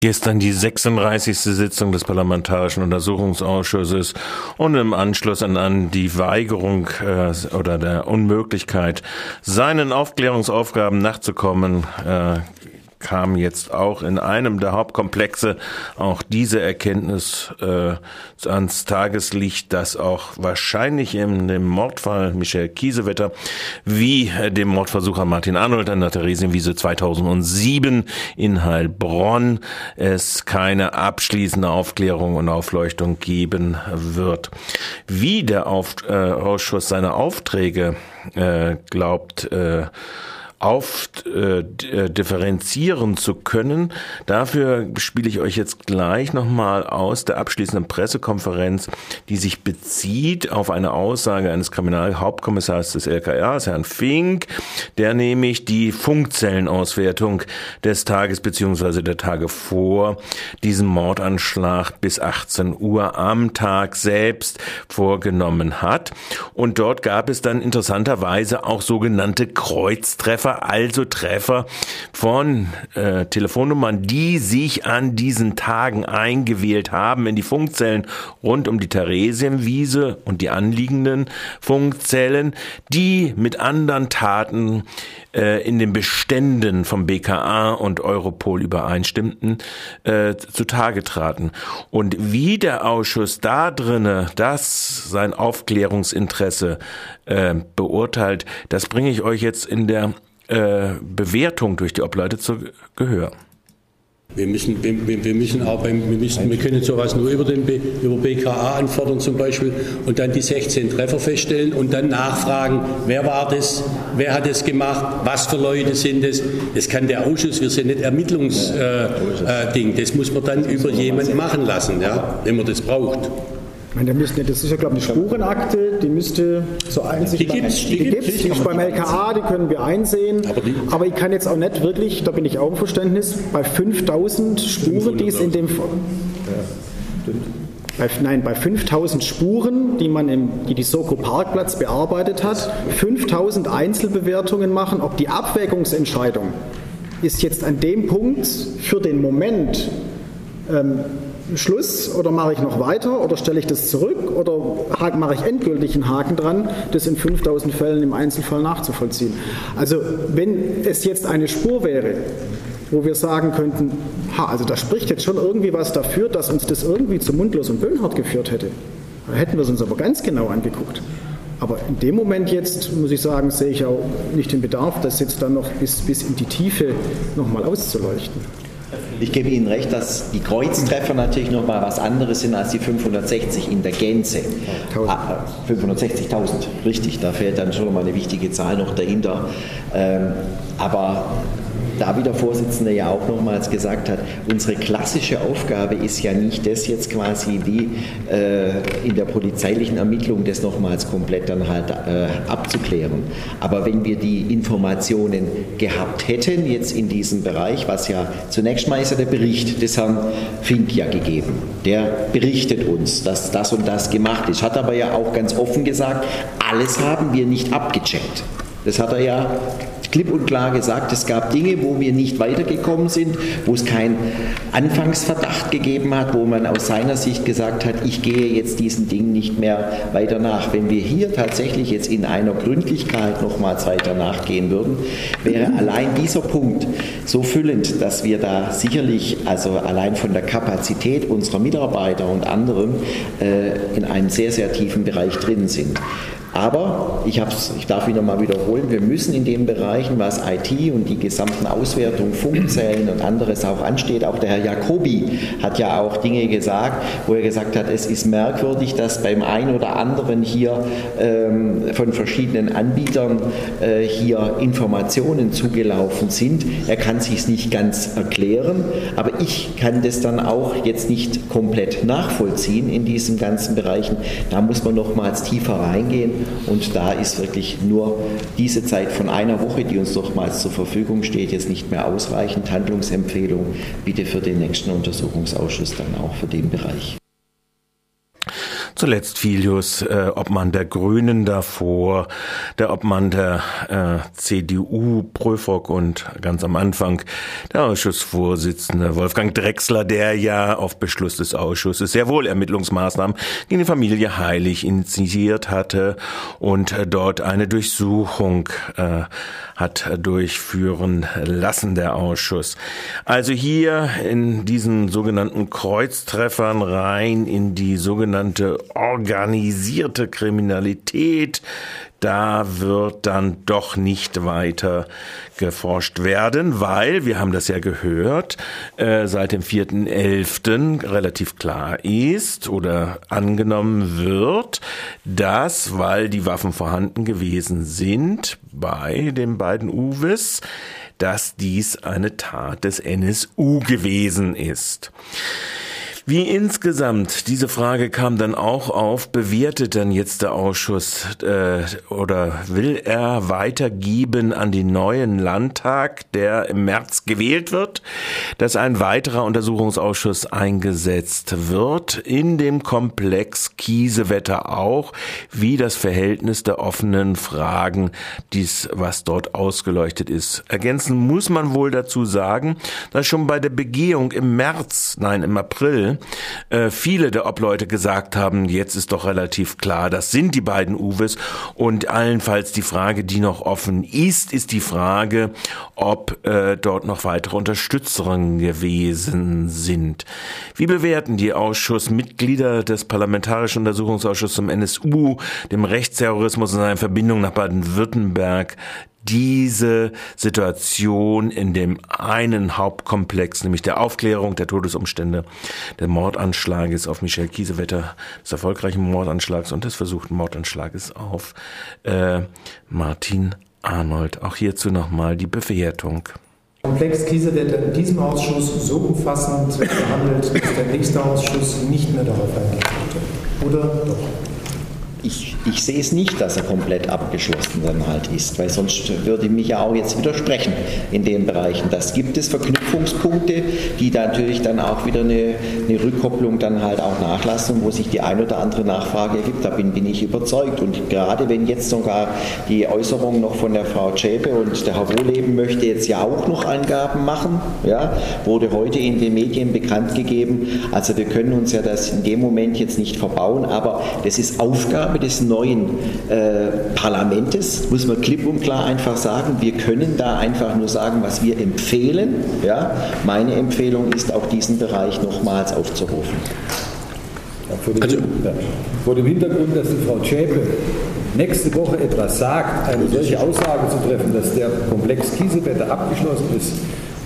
Gestern die 36. Sitzung des Parlamentarischen Untersuchungsausschusses und im Anschluss an, die Weigerung äh, oder der Unmöglichkeit, seinen Aufklärungsaufgaben nachzukommen, äh, kam jetzt auch in einem der Hauptkomplexe auch diese Erkenntnis äh, ans Tageslicht, dass auch wahrscheinlich in dem Mordfall Michel Kiesewetter wie äh, dem Mordversuch an Martin Arnold an der Theresienwiese 2007 in Heilbronn es keine abschließende Aufklärung und Aufleuchtung geben wird. Wie der Auf, äh, Ausschuss seine Aufträge äh, glaubt, äh, auf äh, äh, differenzieren zu können. Dafür spiele ich euch jetzt gleich nochmal aus der abschließenden Pressekonferenz, die sich bezieht auf eine Aussage eines Kriminalhauptkommissars des LKRs, Herrn Fink, der nämlich die Funkzellenauswertung des Tages beziehungsweise der Tage vor diesem Mordanschlag bis 18 Uhr am Tag selbst vorgenommen hat. Und dort gab es dann interessanterweise auch sogenannte Kreuztreffer Treffer, also Treffer von äh, Telefonnummern, die sich an diesen Tagen eingewählt haben in die Funkzellen rund um die Theresienwiese und die anliegenden Funkzellen, die mit anderen Taten äh, in den Beständen vom BKA und Europol übereinstimmten, äh, zutage traten. Und wie der Ausschuss da drinne das sein Aufklärungsinteresse äh, beurteilt, das bringe ich euch jetzt in der äh, Bewertung durch die Obleute zu Gehör. Wir müssen, wir, wir müssen auch beim, wir, müssen, wir können sowas nur über, den, über BKA anfordern zum Beispiel und dann die 16 Treffer feststellen und dann nachfragen, wer war das, wer hat es gemacht, was für Leute sind es. Das kann der Ausschuss, wir sind nicht Ermittlungsding, äh, äh, das muss man dann über jemanden machen lassen, ja, wenn man das braucht meine, müsste, das ist ja, glaube ich, eine Spurenakte, die müsste so einzig. Die gibt es, die, die, gibt's, die ist beim LKA, die können wir einsehen. Aber, aber, ich kann jetzt auch nicht wirklich, da bin ich auch im Verständnis, bei 5000 Spuren, die es in dem. Ja, bei, nein, bei 5000 Spuren, die man im, die, die Soko Parkplatz bearbeitet hat, 5000 Einzelbewertungen machen, ob die Abwägungsentscheidung ist jetzt an dem Punkt für den Moment ähm, Schluss oder mache ich noch weiter oder stelle ich das zurück oder mache ich endgültig einen Haken dran, das in 5000 Fällen im Einzelfall nachzuvollziehen. Also wenn es jetzt eine Spur wäre, wo wir sagen könnten, ha, also da spricht jetzt schon irgendwie was dafür, dass uns das irgendwie zu Mundlos und Böhnhardt geführt hätte. Da hätten wir es uns aber ganz genau angeguckt. Aber in dem Moment jetzt, muss ich sagen, sehe ich auch nicht den Bedarf, das jetzt dann noch bis, bis in die Tiefe nochmal auszuleuchten. Ich gebe Ihnen recht, dass die Kreuztreffer natürlich noch mal was anderes sind als die 560 in der Gänze. 560.000, ah, richtig, da fällt dann schon mal eine wichtige Zahl noch dahinter. Ähm, aber da wie der Vorsitzende ja auch nochmals gesagt hat, unsere klassische Aufgabe ist ja nicht das jetzt quasi die äh, in der polizeilichen Ermittlung das nochmals komplett dann halt äh, abzuklären. Aber wenn wir die Informationen gehabt hätten jetzt in diesem Bereich, was ja zunächst mal ist ja der Bericht des Herrn Fink ja gegeben. Der berichtet uns, dass das und das gemacht ist. Hat aber ja auch ganz offen gesagt, alles haben wir nicht abgecheckt. Das hat er ja klipp und klar gesagt, es gab Dinge, wo wir nicht weitergekommen sind, wo es keinen Anfangsverdacht gegeben hat, wo man aus seiner Sicht gesagt hat, ich gehe jetzt diesen Dingen nicht mehr weiter nach. Wenn wir hier tatsächlich jetzt in einer Gründlichkeit nochmals weiter nachgehen würden, wäre allein dieser Punkt so füllend, dass wir da sicherlich, also allein von der Kapazität unserer Mitarbeiter und anderen, äh, in einem sehr, sehr tiefen Bereich drin sind. Aber ich, ich darf wieder mal wiederholen, wir müssen in den Bereichen, was IT und die gesamten Auswertungen, Funkzellen und anderes auch ansteht, auch der Herr Jacobi hat ja auch Dinge gesagt, wo er gesagt hat, es ist merkwürdig, dass beim einen oder anderen hier ähm, von verschiedenen Anbietern äh, hier Informationen zugelaufen sind. Er kann sich nicht ganz erklären, aber ich kann das dann auch jetzt nicht komplett nachvollziehen in diesen ganzen Bereichen. Da muss man nochmals tiefer reingehen und da ist wirklich nur diese Zeit von einer Woche, die uns nochmals zur Verfügung steht, jetzt nicht mehr ausreichend. Handlungsempfehlung bitte für den nächsten Untersuchungsausschuss dann auch für den Bereich. Zuletzt Filius, äh, Obmann der Grünen davor, der Obmann der äh, CDU, Prüfrock und ganz am Anfang der Ausschussvorsitzende Wolfgang Drexler, der ja auf Beschluss des Ausschusses sehr wohl Ermittlungsmaßnahmen gegen die Familie Heilig initiiert hatte und äh, dort eine Durchsuchung äh, hat durchführen lassen, der Ausschuss. Also hier in diesen sogenannten Kreuztreffern rein in die sogenannte organisierte Kriminalität, da wird dann doch nicht weiter geforscht werden, weil, wir haben das ja gehört, äh, seit dem 4.11. relativ klar ist oder angenommen wird, dass, weil die Waffen vorhanden gewesen sind bei den beiden Uwes, dass dies eine Tat des NSU gewesen ist. Wie insgesamt, diese Frage kam dann auch auf, bewertet dann jetzt der Ausschuss äh, oder will er weitergeben an den neuen Landtag, der im März gewählt wird, dass ein weiterer Untersuchungsausschuss eingesetzt wird, in dem Komplex Kiesewetter auch, wie das Verhältnis der offenen Fragen, dies, was dort ausgeleuchtet ist. Ergänzen muss man wohl dazu sagen, dass schon bei der Begehung im März, nein, im April, äh, viele der Obleute gesagt haben, jetzt ist doch relativ klar, das sind die beiden Uwes und allenfalls die Frage, die noch offen ist, ist die Frage, ob äh, dort noch weitere Unterstützerinnen gewesen sind. Wie bewerten die Ausschussmitglieder des Parlamentarischen Untersuchungsausschusses zum NSU, dem Rechtsterrorismus in seiner Verbindung nach Baden-Württemberg diese Situation in dem einen Hauptkomplex, nämlich der Aufklärung der Todesumstände, des Mordanschlages auf Michel Kiesewetter, des erfolgreichen Mordanschlags und des versuchten Mordanschlages auf äh, Martin Arnold. Auch hierzu nochmal die Bewertung. Komplex Kiesewetter in diesem Ausschuss so umfassend behandelt, dass der nächste Ausschuss nicht mehr darauf eingehen Oder doch? Ich, ich sehe es nicht, dass er komplett abgeschlossen dann halt ist, weil sonst würde ich mich ja auch jetzt widersprechen in den Bereichen. Das gibt es Verknüpfungspunkte, die natürlich dann auch wieder eine, eine Rückkopplung dann halt auch nachlassen, wo sich die ein oder andere Nachfrage ergibt. Da bin, bin ich überzeugt. Und gerade wenn jetzt sogar die Äußerung noch von der Frau Zschäpe und der Herr Wohleben möchte jetzt ja auch noch Angaben machen, ja, wurde heute in den Medien bekannt gegeben. Also wir können uns ja das in dem Moment jetzt nicht verbauen, aber das ist Aufgabe des neuen äh, Parlaments, muss man klipp und klar einfach sagen. Wir können da einfach nur sagen, was wir empfehlen. Ja? Meine Empfehlung ist auch diesen Bereich nochmals aufzurufen. Ja, vor, dem, also, ja, vor, dem, Hintergrund, dass die Frau Schäpe nächste Woche etwas sagt, eine solche Aussage zu treffen, dass der Komplex Kiesewetter abgeschlossen ist,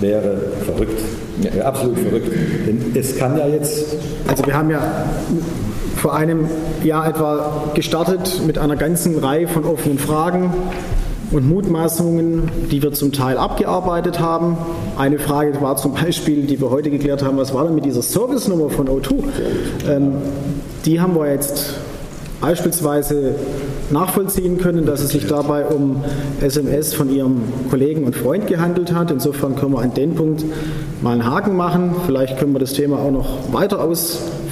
wäre verrückt. Wäre absolut verrückt. Denn es kann ja jetzt. Also wir haben ja vor einem Jahr etwa gestartet mit einer ganzen Reihe von offenen Fragen und Mutmaßungen, die wir zum Teil abgearbeitet haben. Eine Frage war zum Beispiel, die wir heute geklärt haben, was war denn mit dieser Service-Nummer von O2? Ähm, die haben wir jetzt beispielsweise nachvollziehen können, dass es sich dabei um SMS von Ihrem Kollegen und Freund gehandelt hat. Insofern können wir an den Punkt mal einen Haken machen. Vielleicht können wir das Thema auch noch weiter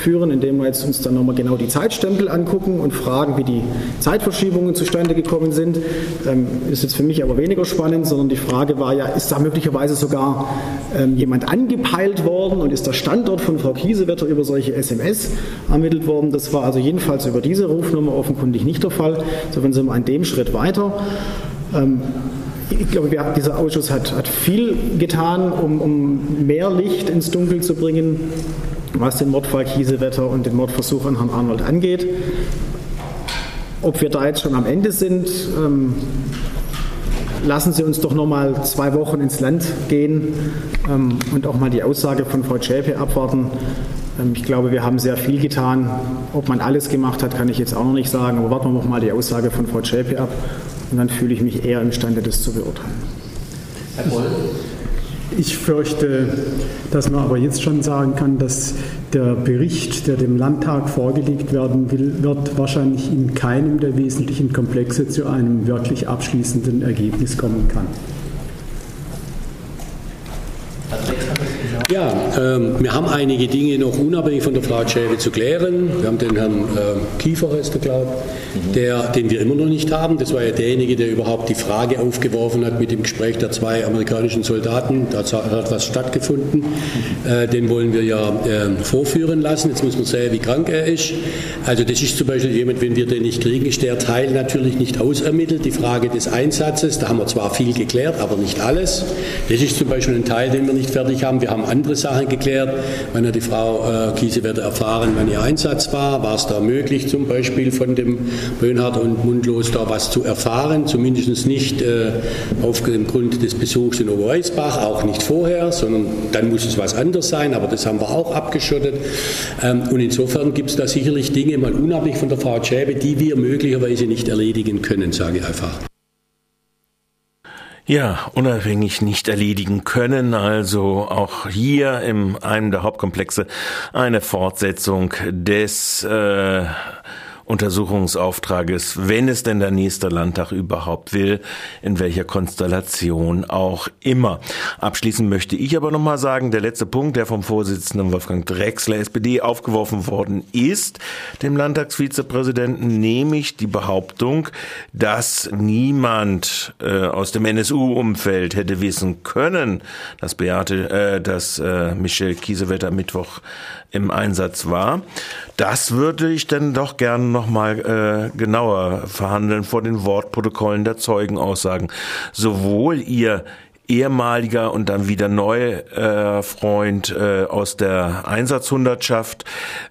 ausführen, indem wir jetzt uns dann nochmal genau die Zeitstempel angucken und fragen, wie die Zeitverschiebungen zustande gekommen sind. Ähm, ist jetzt für mich aber weniger spannend, sondern die Frage war ja, ist da möglicherweise sogar ähm, jemand angepeilt worden und ist der Standort von Frau Kiesewetter über solche SMS ermittelt worden? Das war also jedenfalls über diese Rufnummer offenkundig nicht der Fall. Insofern sind wir an dem Schritt weiter. Ähm, ich glaube, wir, dieser Ausschuss hat, hat viel getan, um, um, mehr Licht ins Dunkel zu bringen, was den Mordfall Kiesewetter und den Mordversuch an Herrn Arnold angeht. Ob wir da jetzt schon am Ende sind, ähm, lassen Sie uns doch noch mal zwei Wochen ins Land gehen ähm, und auch mal die Aussage von Frau Schäpe abwarten. Ähm, ich glaube, wir haben sehr viel getan. Ob man alles gemacht hat, kann ich jetzt auch noch nicht sagen. Aber warten wir noch mal die Aussage von Frau Schäpe ab. Und dann fühle ich mich eher imstande, das zu beurteilen. Herr Boll? Ich fürchte, dass man aber jetzt schon sagen kann, dass der Bericht, der dem Landtag vorgelegt werden will, wird wahrscheinlich in keinem der wesentlichen Komplexe zu einem wirklich abschließenden Ergebnis kommen kann. Ja, ähm, wir haben einige Dinge noch unabhängig von der Frau Schäbe zu klären. Wir haben den Herrn ähm, Kiefer, ist der glaube der, den wir immer noch nicht haben. Das war ja derjenige, der überhaupt die Frage aufgeworfen hat mit dem Gespräch der zwei amerikanischen Soldaten. Da hat was stattgefunden. Äh, den wollen wir ja äh, vorführen lassen. Jetzt muss man sehen, wie krank er ist. Also das ist zum Beispiel jemand, wenn wir den nicht kriegen, ist der Teil natürlich nicht ausermittelt. Die Frage des Einsatzes, da haben wir zwar viel geklärt, aber nicht alles. Das ist zum Beispiel ein Teil, den wir nicht fertig haben. Wir haben andere Sachen geklärt. Wann hat die Frau äh, Kiesewetter erfahren, wann ihr Einsatz war? War es da möglich, zum Beispiel von dem Böhnhardt und Mundlos da was zu erfahren? Zumindest nicht äh, auf des Besuchs in Oberweisbach, auch nicht vorher, sondern dann muss es was anderes sein, aber das haben wir auch abgeschottet. Ähm, und insofern gibt es da sicherlich Dinge, mal unabhängig von der Frau Schäbe, die wir möglicherweise nicht erledigen können, sage ich einfach ja, unabhängig nicht erledigen können. Also auch hier in einem der Hauptkomplexe eine Fortsetzung des äh, Untersuchungsauftrages, wenn es denn der nächste Landtag überhaupt will, in welcher Konstellation auch immer. Abschließend möchte ich aber nochmal sagen, der letzte Punkt, der vom Vorsitzenden Wolfgang Drexler, SPD, aufgeworfen worden ist, dem Landtagsvizepräsidenten, nämlich die Behauptung, dass niemand äh, aus dem NSU-Umfeld hätte wissen können, dass Beate, äh, dass äh, Michel Kiesewetter Mittwoch im Einsatz war. Das würde ich dann doch gerne nochmal äh, genauer verhandeln vor den Wortprotokollen der Zeugenaussagen. Sowohl ihr ehemaliger und dann wieder neu äh, Freund äh, aus der Einsatzhundertschaft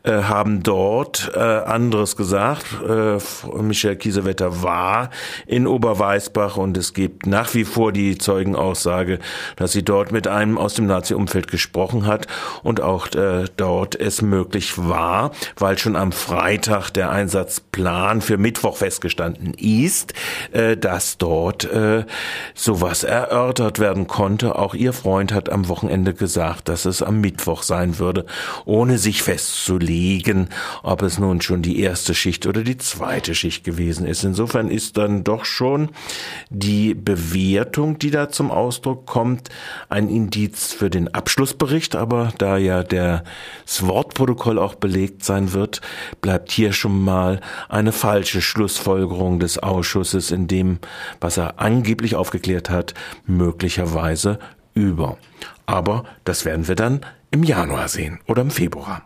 äh, haben dort äh, anderes gesagt. Äh, Michael Kiesewetter war in Oberweisbach und es gibt nach wie vor die Zeugenaussage, dass sie dort mit einem aus dem Nazi-Umfeld gesprochen hat und auch äh, dort es möglich war, weil schon am Freitag der Einsatzplan für Mittwoch festgestanden ist, äh, dass dort äh, sowas erörtert werden werden konnte. Auch ihr Freund hat am Wochenende gesagt, dass es am Mittwoch sein würde, ohne sich festzulegen, ob es nun schon die erste Schicht oder die zweite Schicht gewesen ist. Insofern ist dann doch schon die Bewertung, die da zum Ausdruck kommt, ein Indiz für den Abschlussbericht. Aber da ja das Wortprotokoll auch belegt sein wird, bleibt hier schon mal eine falsche Schlussfolgerung des Ausschusses in dem, was er angeblich aufgeklärt hat, möglicherweise möglicherweise über. Aber das werden wir dann im Januar sehen oder im Februar.